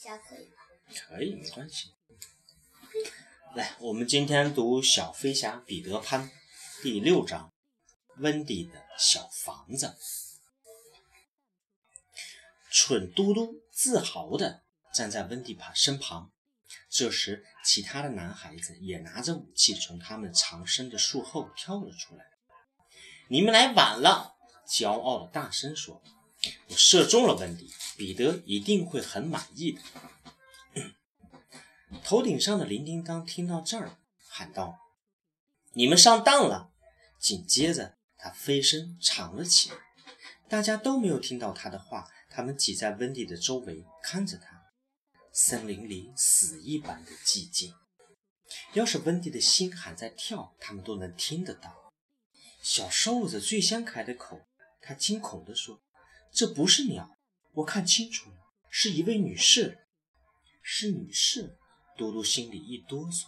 可以吗？可以，没关系。来，我们今天读《小飞侠彼得潘》第六章《温迪的小房子》。蠢嘟嘟自豪地站在温迪帕身旁。这时，其他的男孩子也拿着武器从他们藏身的树后跳了出来。你们来晚了，骄傲的大声说：“我射中了温迪，彼得一定会很满意的。”头顶上的铃叮当听到这儿，喊道：“你们上当了！”紧接着，他飞身藏了起来。大家都没有听到他的话，他们挤在温迪的周围看着他。森林里死一般的寂静。要是温迪的心还在跳，他们都能听得到。小瘦子最先开的口，他惊恐地说：“这不是鸟，我看清楚了，是一位女士，是女士。”嘟嘟心里一哆嗦。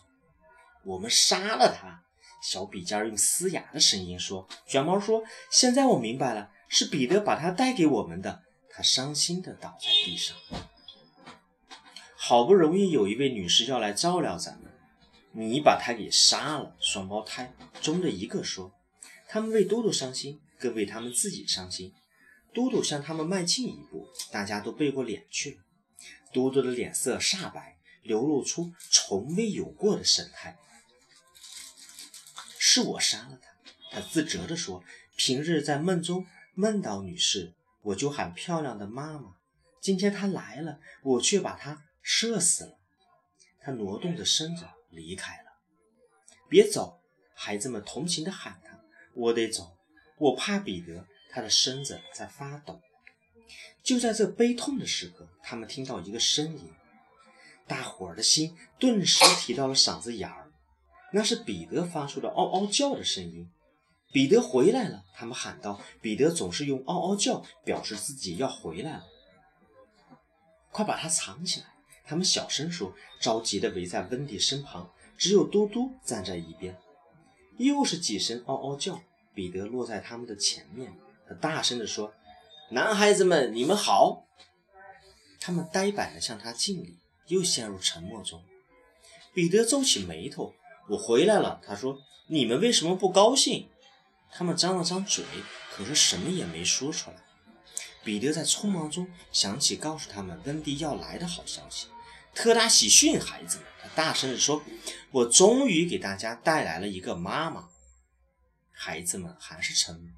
我们杀了她。小笔尖用嘶哑的声音说：“卷毛说，现在我明白了，是彼得把她带给我们的。”他伤心地倒在地上。好不容易有一位女士要来照料咱们，你把她给杀了。双胞胎中的一个说：“他们为嘟嘟伤心，更为他们自己伤心。”嘟嘟向他们迈进一步，大家都背过脸去了。嘟嘟的脸色煞白。流露出从未有过的神态。是我杀了他，他自责地说。平日在梦中梦到女士，我就喊漂亮的妈妈。今天她来了，我却把她射死了。他挪动着身子离开了。别走！孩子们同情地喊他。我得走，我怕彼得。他的身子在发抖。就在这悲痛的时刻，他们听到一个声音。大伙儿的心顿时提到了嗓子眼儿，那是彼得发出的嗷嗷叫的声音。彼得回来了，他们喊道。彼得总是用嗷嗷叫表示自己要回来了。快把它藏起来！他们小声说，着急地围在温迪身旁。只有嘟嘟站在一边。又是几声嗷嗷叫，彼得落在他们的前面。他大声地说：“男孩子们，你们好！”他们呆板地向他敬礼。又陷入沉默中。彼得皱起眉头：“我回来了。”他说：“你们为什么不高兴？”他们张了张嘴，可是什么也没说出来。彼得在匆忙中想起告诉他们温迪要来的好消息。特大喜讯，孩子们！他大声地说：“我终于给大家带来了一个妈妈。”孩子们还是沉默，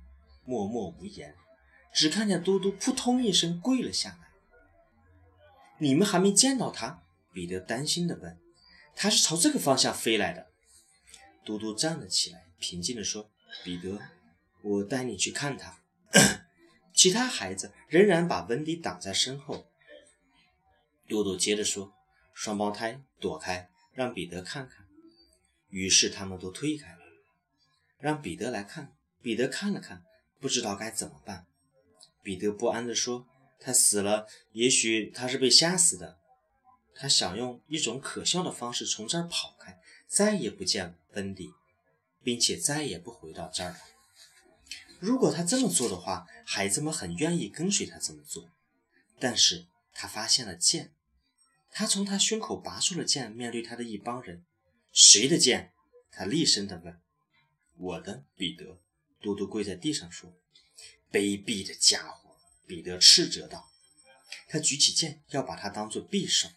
默默无言，只看见嘟嘟扑通一声跪了下来。你们还没见到他？彼得担心地问。他是朝这个方向飞来的。嘟嘟站了起来，平静地说：“彼得，我带你去看他。”其他孩子仍然把温迪挡在身后。嘟嘟接着说：“双胞胎，躲开，让彼得看看。”于是他们都推开了，让彼得来看。彼得看了看，不知道该怎么办。彼得不安地说。他死了，也许他是被吓死的。他想用一种可笑的方式从这儿跑开，再也不见温迪，并且再也不回到这儿了。如果他这么做的话，孩子们很愿意跟随他这么做。但是他发现了剑，他从他胸口拔出了剑，面对他的一帮人。谁的剑？他厉声地问。我的，彼得。嘟嘟跪在地上说：“卑鄙的家伙。”彼得斥责道：“他举起剑，要把它当做匕首。”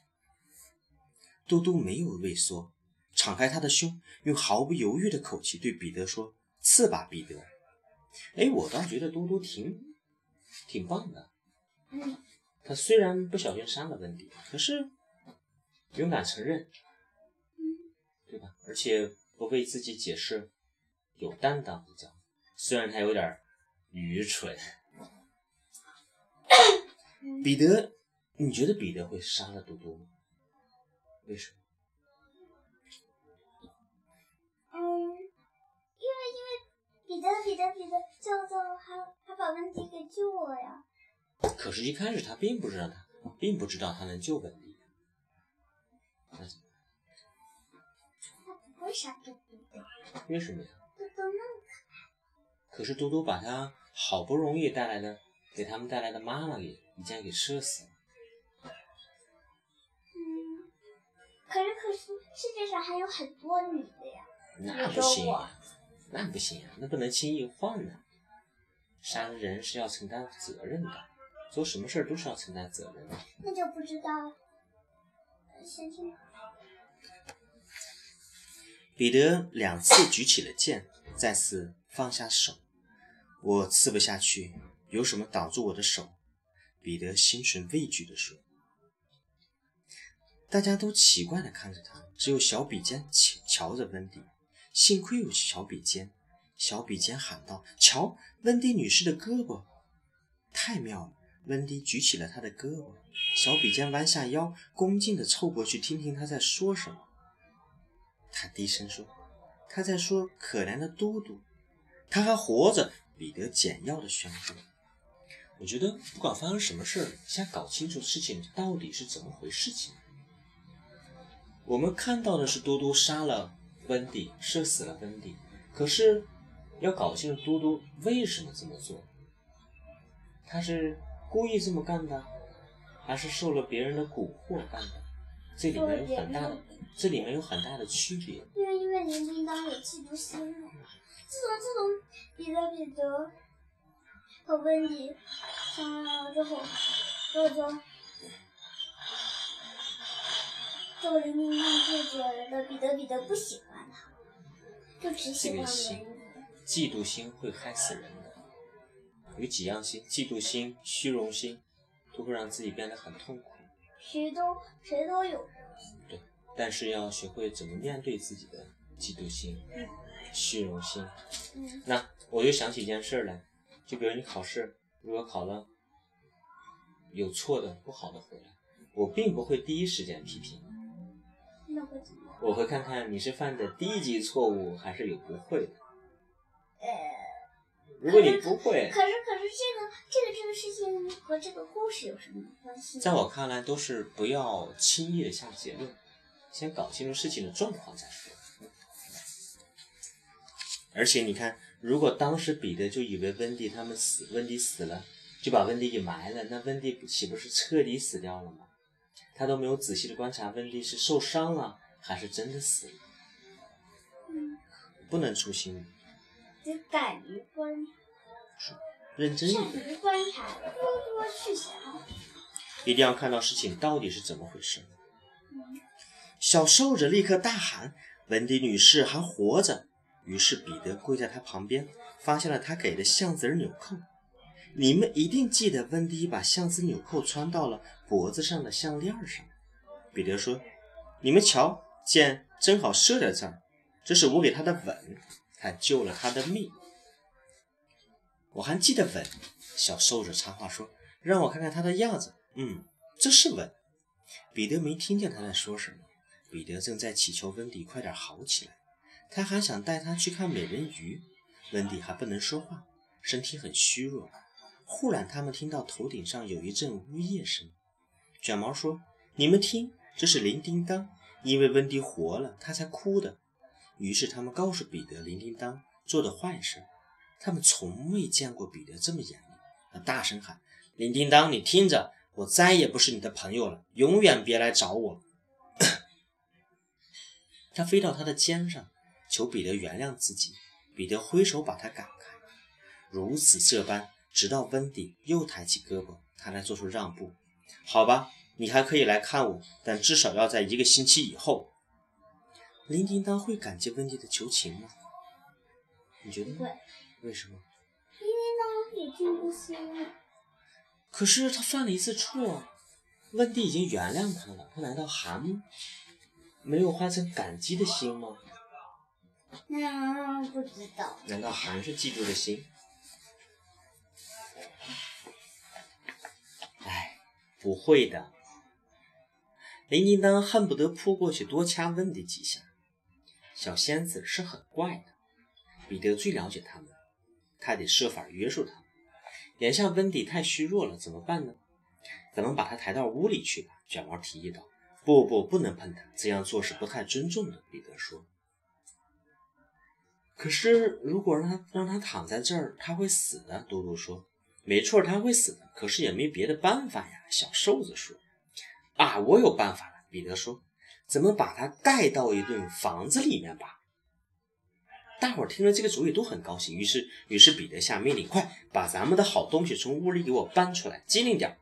嘟嘟没有畏缩，敞开他的胸，用毫不犹豫的口气对彼得说：“刺吧，彼得！”哎，我倒觉得嘟嘟挺挺棒的。嗯，他虽然不小心伤了温迪，可是勇敢承认，对吧？而且不为自己解释，有担当，比较。虽然他有点愚蠢。彼得，你觉得彼得会杀了嘟嘟吗？为什么？嗯，因为因为彼得彼得彼得救救他，他把温迪给救了呀。可是，一开始他并不知道他，并不知道他能救温迪。那怎么办？他不会杀嘟嘟的。为什么呀？可是嘟嘟把他好不容易带来的，给他们带来的妈妈给。一箭给射死了。可是可是世界上还有很多女的呀。那不行啊，那不行啊，那不能轻易换呢。杀了人是要承担责任的，做什么事儿都是要承担责任的。那就不知道了。先听。彼得两次举起了剑，再次放下手。我刺不下去，有什么挡住我的手？彼得心存畏惧地说。大家都奇怪地看着他，只有小比尖瞧着温迪。幸亏有小比尖，小比尖喊道：“瞧，温迪女士的胳膊，太妙了！”温迪举起了她的胳膊，小比尖弯下腰，恭敬地凑过去听听她在说什么。他低声说：“他在说可怜的嘟嘟，他还活着。”彼得简要的宣布。我觉得不管发生什么事儿，先搞清楚事情到底是怎么回事情。我们看到的是嘟嘟杀了温迪，射死了温迪。可是要搞清楚嘟嘟为什么这么做，他是故意这么干的，还是受了别人的蛊惑干的？这里面有很大的。这里面有很大的区别。因为因为林叮当有嫉妒心嘛。自从自从彼得彼得和温迪相爱了之后，就就就林叮当就觉得彼得彼得不喜欢他，就只喜欢温迪。嫉妒心会害死人的。有几样心：嫉妒心、虚荣心，都会让自己变得很痛苦。谁都谁都有。对但是要学会怎么面对自己的嫉妒心、虚荣心。那我就想起一件事来，就比如你考试，如果考了有错的、不好的回来，我并不会第一时间批评。那会怎么？我会看看你是犯的低级错误，还是有不会的。呃，如果你不会，可是可是这个这个这个事情和这个故事有什么关系？在我看来，都是不要轻易的下结论。先搞清楚事情的状况再说。而且你看，如果当时彼得就以为温蒂他们死，温蒂死了，就把温蒂给埋了，那温蒂岂不是彻底死掉了吗？他都没有仔细的观察温蒂是受伤了还是真的死了。不能粗心。得敢于观察，认真一点。善于观察，多多去想。一定要看到事情到底是怎么回事。小瘦子立刻大喊：“温迪女士还活着！”于是彼得跪在她旁边，发现了她给的橡子纽扣。你们一定记得，温迪把橡子纽扣穿到了脖子上的项链上。彼得说：“你们瞧，箭正好射在这儿，这是我给她的吻，还救了他的命。”我还记得吻。小瘦子插话说：“让我看看她的样子。”嗯，这是吻。彼得没听见他在说什么。彼得正在祈求温迪快点好起来，他还想带他去看美人鱼。温迪还不能说话，身体很虚弱。忽然，他们听到头顶上有一阵呜咽声。卷毛说：“你们听，这是铃叮当，因为温迪活了，他才哭的。”于是，他们告诉彼得铃叮当做的坏事。他们从未见过彼得这么严厉，他大声喊：“铃叮当，你听着，我再也不是你的朋友了，永远别来找我。” 他飞到他的肩上，求彼得原谅自己。彼得挥手把他赶开。如此这般，直到温迪又抬起胳膊，他才做出让步。好吧，你还可以来看我，但至少要在一个星期以后。林叮当会感激温迪的求情吗？你觉得？会。为什么？可是他犯了一次错，温迪已经原谅他了，他难道还？没有化成感激的心吗？嗯，不知道。难道还是嫉妒的心？哎，不会的。林叮当恨不得扑过去多掐温迪几下。小仙子是很怪的，彼得最了解他们，他得设法约束他们。眼下温迪太虚弱了，怎么办呢？咱们把他抬到屋里去吧。卷毛提议道。不不，不能碰他，这样做是不太尊重的。彼得说。可是如果让他让他躺在这儿，他会死的。嘟嘟说。没错，他会死的。可是也没别的办法呀。小瘦子说。啊，我有办法了。彼得说。咱们把他带到一栋房子里面吧。大伙儿听了这个主意都很高兴，于是，于是彼得下命令：“快把咱们的好东西从屋里给我搬出来，机灵点儿。”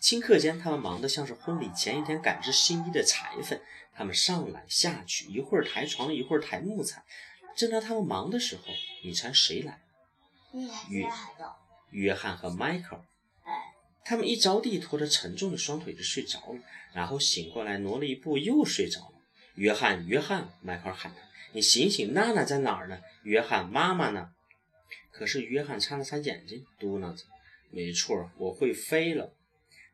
顷刻间，他们忙得像是婚礼前一天赶制新衣的裁缝，他们上来下去，一会儿抬床，一会儿抬木材。正当他们忙的时候，你猜谁来？约约翰和迈克尔。他们一着地，拖着沉重的双腿就睡着了，然后醒过来，挪了一步又睡着了。约翰，约翰，迈克尔喊他：“你醒醒，娜娜在哪儿呢？”约翰，妈妈呢？可是约翰擦了擦眼睛，嘟囔着：“没错，我会飞了。”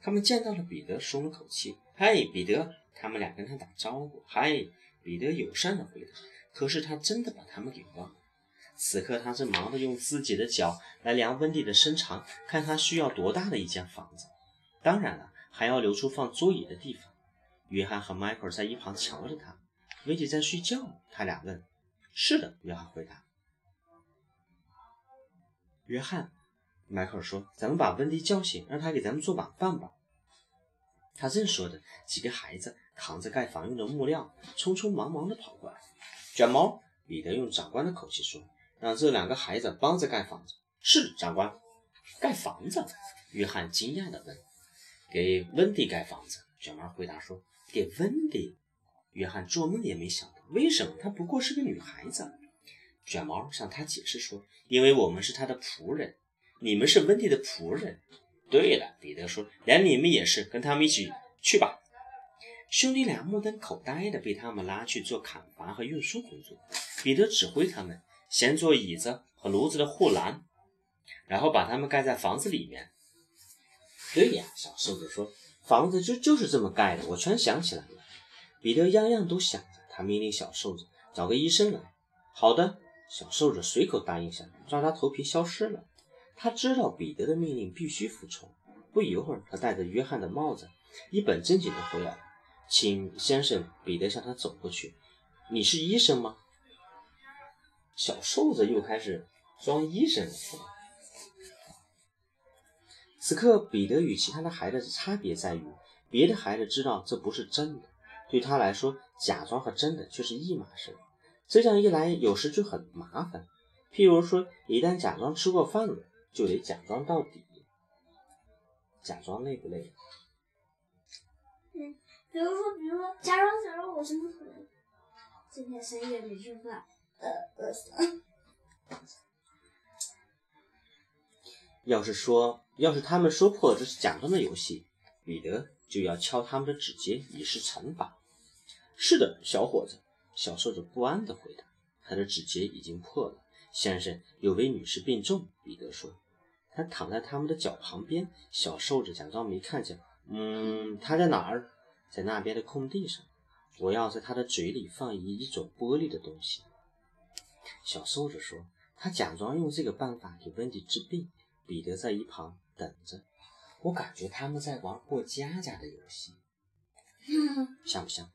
他们见到了彼得，松了口气。“嗨，彼得！”他们俩跟他打招呼。“嗨！”彼得友善的回答。可是他真的把他们给忘了。此刻他正忙着用自己的脚来量温蒂的身长，看他需要多大的一间房子。当然了，还要留出放桌椅的地方。约翰和迈克尔在一旁瞧着他。温蒂在睡觉，他俩问：“是的。”约翰回答。约翰，迈克尔说：“咱们把温蒂叫醒，让他给咱们做晚饭吧。”他正说着，几个孩子扛着盖房用的木料，匆匆忙忙地跑过来。卷毛，彼得用长官的口气说。让这两个孩子帮着盖房子。是，长官。盖房子？约翰惊讶地问。给温迪盖房子。卷毛回答说。给温迪？约翰做梦也没想到，为什么？她不过是个女孩子。卷毛向他解释说。因为我们是他的仆人。你们是温迪的仆人。对了，彼得说，连你们也是，跟他们一起去吧。兄弟俩目瞪口呆的被他们拉去做砍伐和运输工作。彼得指挥他们。先做椅子和炉子的护栏，然后把它们盖在房子里面。对呀，小瘦子说，房子就就是这么盖的，我全想起来了。彼得样样都想着，他命令小瘦子找个医生来。好的，小瘦子随口答应下来，抓抓头皮消失了。他知道彼得的命令必须服从。不一会儿，他戴着约翰的帽子，一本正经地回来了。请先生，彼得向他走过去。你是医生吗？小瘦子又开始装医生了。此刻，彼得与其他的孩子的差别在于，别的孩子知道这不是真的，对他来说，假装和真的却是一码事。这样一来，有时就很麻烦。譬如说，一旦假装吃过饭了，就得假装到底。假装累不累？比如说，比如说，假装假装我是木头人，今天深夜没吃饭。要是说，要是他们说破这是假装的游戏，彼得就要敲他们的指尖以示惩罚。是的，小伙子，小瘦子不安地回答。他的指尖已经破了。先生，有位女士病重，彼得说。他躺在他们的脚旁边。小瘦子假装没看见。嗯，她在哪儿？在那边的空地上。我要在他的嘴里放一一种玻璃的东西。小瘦子说：“他假装用这个办法给温迪治病。”彼得在一旁等着。我感觉他们在玩过家家的游戏，像不像？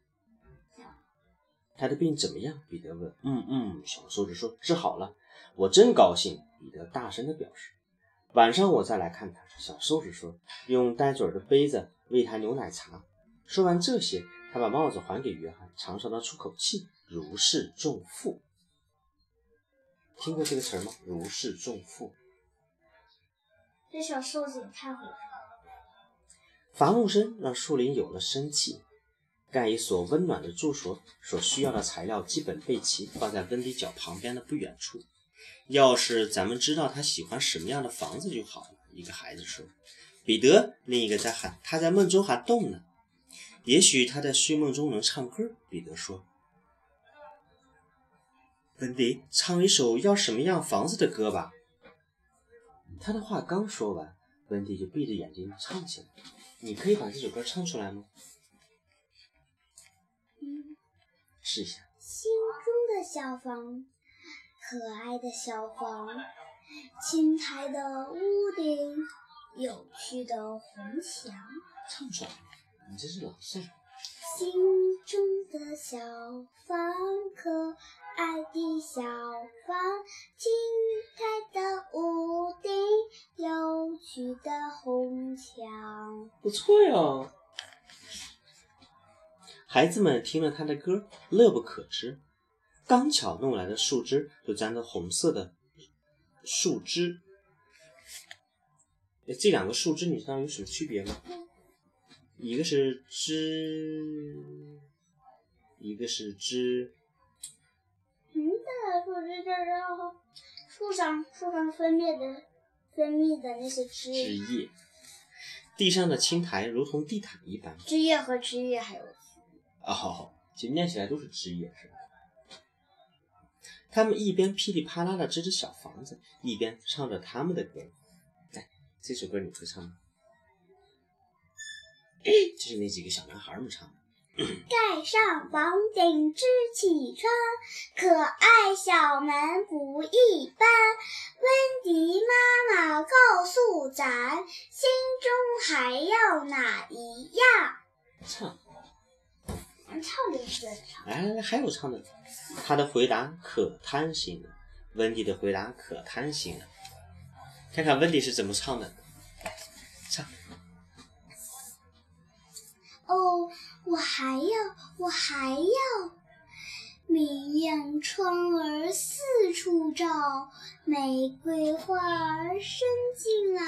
他的病怎么样？彼得问。“嗯嗯。”小瘦子说，“治好了。”我真高兴。彼得大声的表示。“晚上我再来看他。”小瘦子说，“用带嘴的杯子喂他牛奶茶。”说完这些，他把帽子还给约翰，长长的出口气，如释重负。听过这个词吗？如释重负。这小瘦子也太会了。伐木声让树林有了生气。盖一所温暖的住所所需要的材料基本备齐，放在温迪角旁边的不远处。要是咱们知道他喜欢什么样的房子就好了。一个孩子说。彼得，另一个在喊，他在梦中还动呢。也许他在睡梦中能唱歌。彼得说。温迪，唱一首要什么样房子的歌吧。他的话刚说完，温迪就闭着眼睛唱起来。你可以把这首歌唱出来吗？嗯，试一下。心中的小房，可爱的小房，青苔的屋顶，有趣的红墙。唱出来，你这是朗诵。心中的小房，可爱的小房，青苔的屋顶，有趣的红墙。不错哟。孩子们听了他的歌，乐不可支。刚巧弄来的树枝就沾着红色的树枝。哎，这两个树枝你知道有什么区别吗？一个是枝，一个是枝。嗯，大树枝就是树上树上分泌的分泌的那些枝枝叶。地上的青苔如同地毯一般。枝叶和枝叶还有哦，其实念起来都是枝叶，是吧？他们一边噼里啪啦的支着小房子，一边唱着他们的歌。哎，这首歌你会唱吗？这是那几个小男孩们唱的。盖上房顶支起窗，可爱小门不一般。温迪妈妈告诉咱，心中还要哪一样？唱。唱的是唱。来来来，还有唱的。他的回答可贪心了，温迪的回答可贪心了。看看温迪是怎么唱的，哦，我还要，我还要，明亮窗儿四处照，玫瑰花儿伸进来，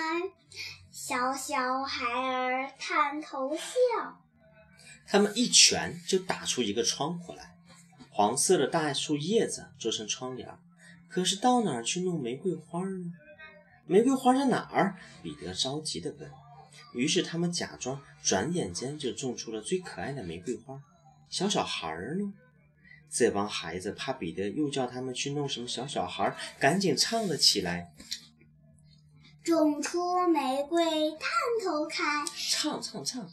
小小孩儿探头笑。他们一拳就打出一个窗户来，黄色的大树叶子做成窗帘。可是到哪儿去弄玫瑰花呢？玫瑰花在哪儿？彼得着急地问。于是他们假装，转眼间就种出了最可爱的玫瑰花。小小孩儿呢？这帮孩子怕彼得又叫他们去弄什么小小孩，赶紧唱了起来：“种出玫瑰探头开。”唱唱唱。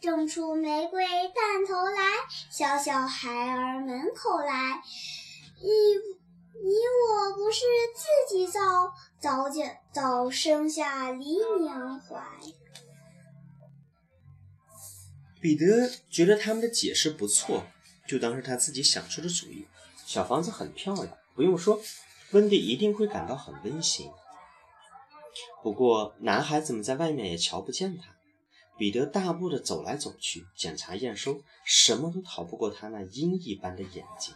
种出玫瑰探头来，小小孩儿门口来。你你我不是自己造，早见早生下梨娘怀。彼得觉得他们的解释不错，就当是他自己想出的主意。小房子很漂亮，不用说，温蒂一定会感到很温馨。不过男孩子们在外面也瞧不见他。彼得大步地走来走去，检查验收，什么都逃不过他那鹰一般的眼睛。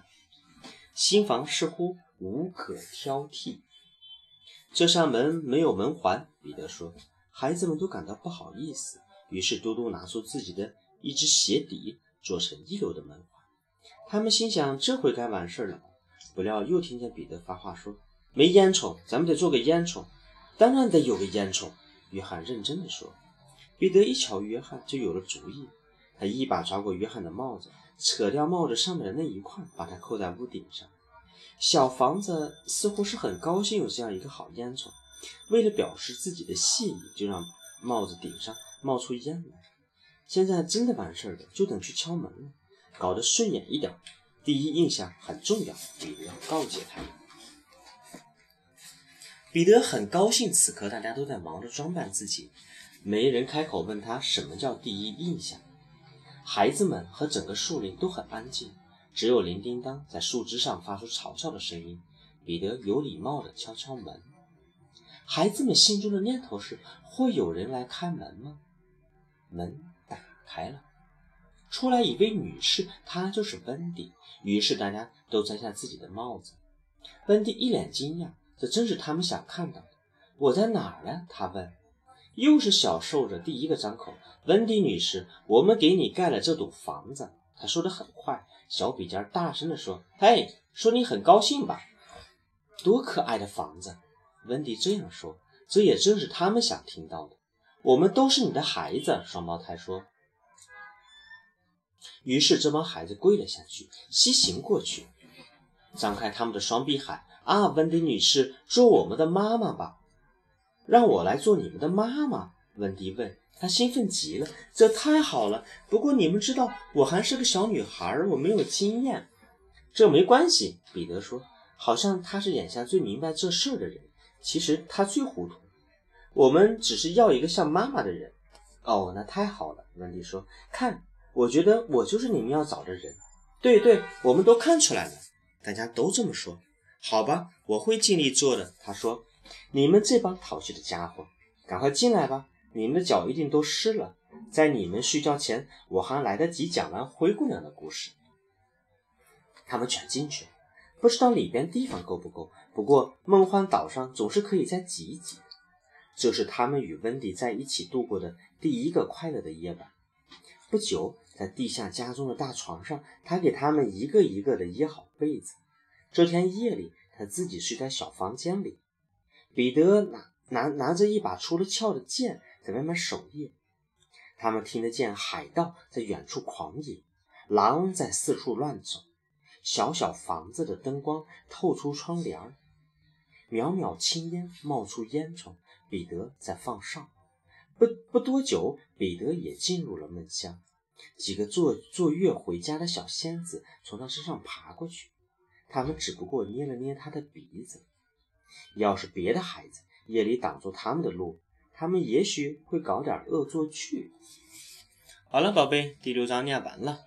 新房似乎无可挑剔。这扇门没有门环，彼得说。孩子们都感到不好意思，于是嘟嘟拿出自己的一只鞋底，做成一流的门环。他们心想，这回该完事了。不料又听见彼得发话说：“没烟囱，咱们得做个烟囱。”“当然得有个烟囱。”约翰认真地说。彼得一瞧约翰，就有了主意。他一把抓过约翰的帽子，扯掉帽子上面的那一块，把它扣在屋顶上。小房子似乎是很高兴有这样一个好烟囱，为了表示自己的谢意，就让帽子顶上冒出烟来。现在真的完事儿了，就等去敲门了，搞得顺眼一点。第一印象很重要，彼得告诫他。彼得很高兴，此刻大家都在忙着装扮自己。没人开口问他什么叫第一印象。孩子们和整个树林都很安静，只有铃叮当在树枝上发出嘲笑的声音。彼得有礼貌地敲敲门。孩子们心中的念头是：会有人来开门吗？门打开了，出来一位女士，她就是温迪。于是大家都摘下自己的帽子。温迪一脸惊讶，这正是他们想看到的。我在哪儿呢？他问。又是小瘦子第一个张口，温迪女士，我们给你盖了这栋房子。他说的很快，小笔尖大声地说：“嘿，说你很高兴吧？多可爱的房子！”温迪这样说，这也正是他们想听到的。我们都是你的孩子，双胞胎说。于是这帮孩子跪了下去，膝行过去，张开他们的双臂喊：“啊，温迪女士，做我们的妈妈吧！”让我来做你们的妈妈，温迪问。她兴奋极了，这太好了。不过你们知道，我还是个小女孩，我没有经验。这没关系，彼得说，好像他是眼下最明白这事儿的人。其实他最糊涂。我们只是要一个像妈妈的人。哦，那太好了，温迪说。看，我觉得我就是你们要找的人。对对，我们都看出来了。大家都这么说。好吧，我会尽力做的。他说。你们这帮淘气的家伙，赶快进来吧！你们的脚一定都湿了。在你们睡觉前，我还来得及讲完灰姑娘的故事。他们全进去了，不知道里边地方够不够。不过梦幻岛上总是可以再挤一挤。这是他们与温迪在一起度过的第一个快乐的夜晚。不久，在地下家中的大床上，他给他们一个一个的掖好被子。这天夜里，他自己睡在小房间里。彼得拿拿拿着一把出了鞘的剑，在外面守夜。他们听得见海盗在远处狂野，狼在四处乱走。小小房子的灯光透出窗帘儿，袅袅青烟冒出烟囱。彼得在放哨。不不多久，彼得也进入了梦乡。几个坐坐月回家的小仙子从他身上爬过去，他们只不过捏了捏他的鼻子。要是别的孩子夜里挡住他们的路，他们也许会搞点恶作剧。好了，宝贝，第六章念完了。